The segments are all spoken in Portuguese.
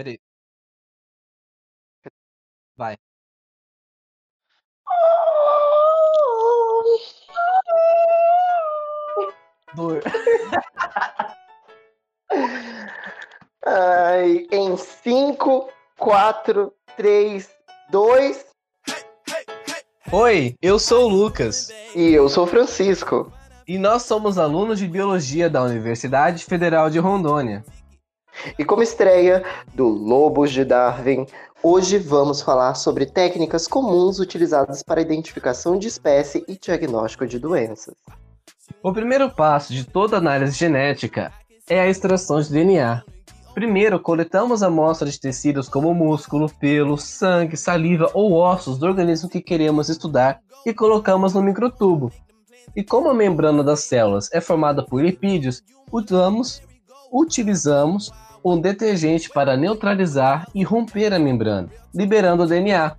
Peraí. Vai. Dor. Ai, em 5, 4, 3, 2 Oi, eu sou o Lucas e eu sou o Francisco. e nós somos alunos de Biologia da Universidade Federal de Rondônia. E como estreia do Lobos de Darwin, hoje vamos falar sobre técnicas comuns utilizadas para identificação de espécie e diagnóstico de doenças. O primeiro passo de toda análise genética é a extração de DNA. Primeiro, coletamos amostras de tecidos como músculo, pelo, sangue, saliva ou ossos do organismo que queremos estudar e colocamos no microtubo. E como a membrana das células é formada por lipídios, usamos, utilizamos um detergente para neutralizar e romper a membrana, liberando o DNA.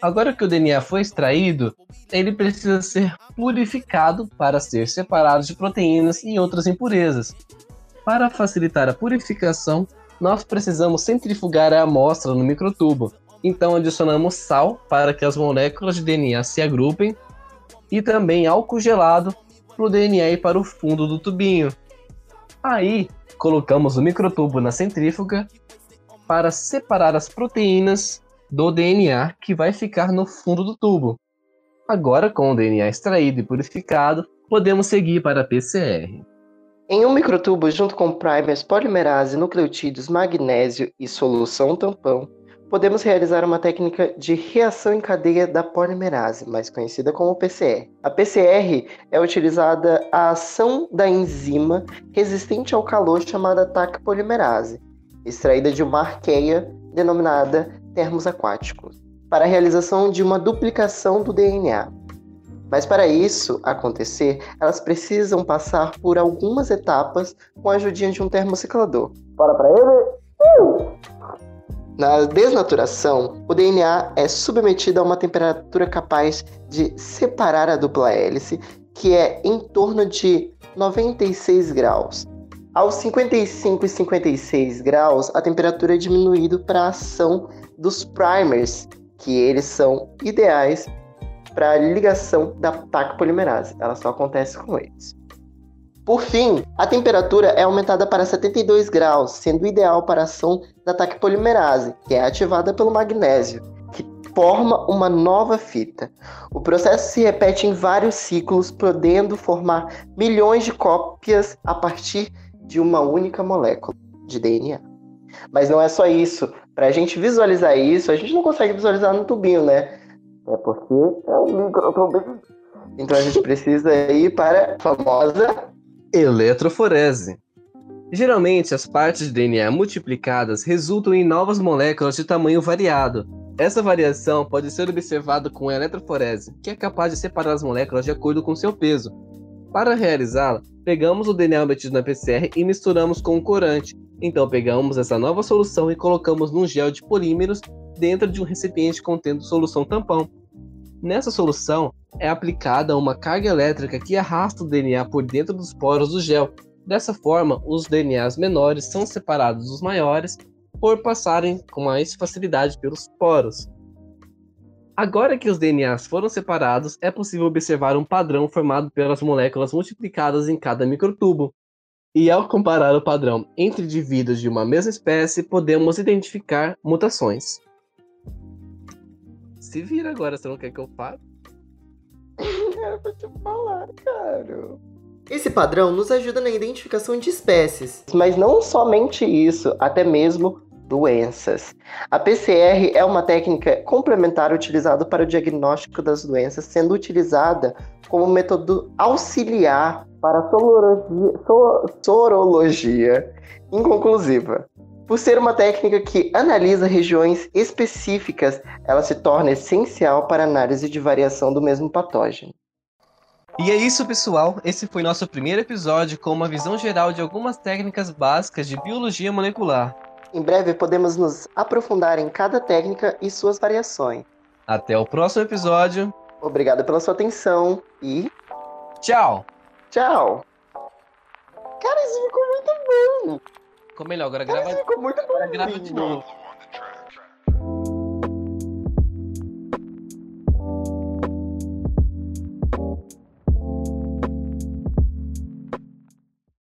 Agora que o DNA foi extraído, ele precisa ser purificado para ser separado de proteínas e outras impurezas. Para facilitar a purificação, nós precisamos centrifugar a amostra no microtubo. Então adicionamos sal para que as moléculas de DNA se agrupem e também álcool gelado para o DNA ir para o fundo do tubinho. Aí colocamos o microtubo na centrífuga para separar as proteínas do DNA que vai ficar no fundo do tubo. Agora, com o DNA extraído e purificado, podemos seguir para a PCR. Em um microtubo, junto com primers, polimerase, nucleotídeos, magnésio e solução tampão, podemos realizar uma técnica de reação em cadeia da polimerase, mais conhecida como PCR. A PCR é utilizada a ação da enzima resistente ao calor chamada TAC polimerase, extraída de uma arqueia denominada termos aquáticos, para a realização de uma duplicação do DNA. Mas para isso acontecer, elas precisam passar por algumas etapas com a ajudinha de um termociclador. Bora para ele? Na desnaturação, o DNA é submetido a uma temperatura capaz de separar a dupla hélice, que é em torno de 96 graus. Aos 55 e 56 graus, a temperatura é diminuída para a ação dos primers, que eles são ideais para a ligação da TAC polimerase. Ela só acontece com eles. Por fim, a temperatura é aumentada para 72 graus, sendo ideal para a ação da TAC polimerase, que é ativada pelo magnésio, que forma uma nova fita. O processo se repete em vários ciclos, podendo formar milhões de cópias a partir de uma única molécula de DNA. Mas não é só isso. Para a gente visualizar isso, a gente não consegue visualizar no tubinho, né? É porque é um microtubo. Então a gente precisa ir para a famosa Eletroforese. Geralmente, as partes de DNA multiplicadas resultam em novas moléculas de tamanho variado. Essa variação pode ser observada com a eletroforese, que é capaz de separar as moléculas de acordo com seu peso. Para realizá-la, pegamos o DNA obtido na PCR e misturamos com o corante. Então, pegamos essa nova solução e colocamos num gel de polímeros dentro de um recipiente contendo solução tampão. Nessa solução é aplicada uma carga elétrica que arrasta o DNA por dentro dos poros do gel. Dessa forma, os DNAs menores são separados dos maiores por passarem com mais facilidade pelos poros. Agora que os DNAs foram separados, é possível observar um padrão formado pelas moléculas multiplicadas em cada microtubo. E ao comparar o padrão entre indivíduos de uma mesma espécie, podemos identificar mutações. Se vira agora, você não quer que eu fale? Era pra te falar, cara. Esse padrão nos ajuda na identificação de espécies. Mas não somente isso, até mesmo doenças. A PCR é uma técnica complementar utilizada para o diagnóstico das doenças, sendo utilizada como método auxiliar para a sorologia, so- sorologia inconclusiva. Por ser uma técnica que analisa regiões específicas, ela se torna essencial para a análise de variação do mesmo patógeno. E é isso, pessoal. Esse foi nosso primeiro episódio com uma visão geral de algumas técnicas básicas de biologia molecular. Em breve podemos nos aprofundar em cada técnica e suas variações. Até o próximo episódio. Obrigado pela sua atenção e Tchau! tchau! Cara, isso ficou muito bom! Ficou melhor, agora grava, Ficou muito agora grava de novo.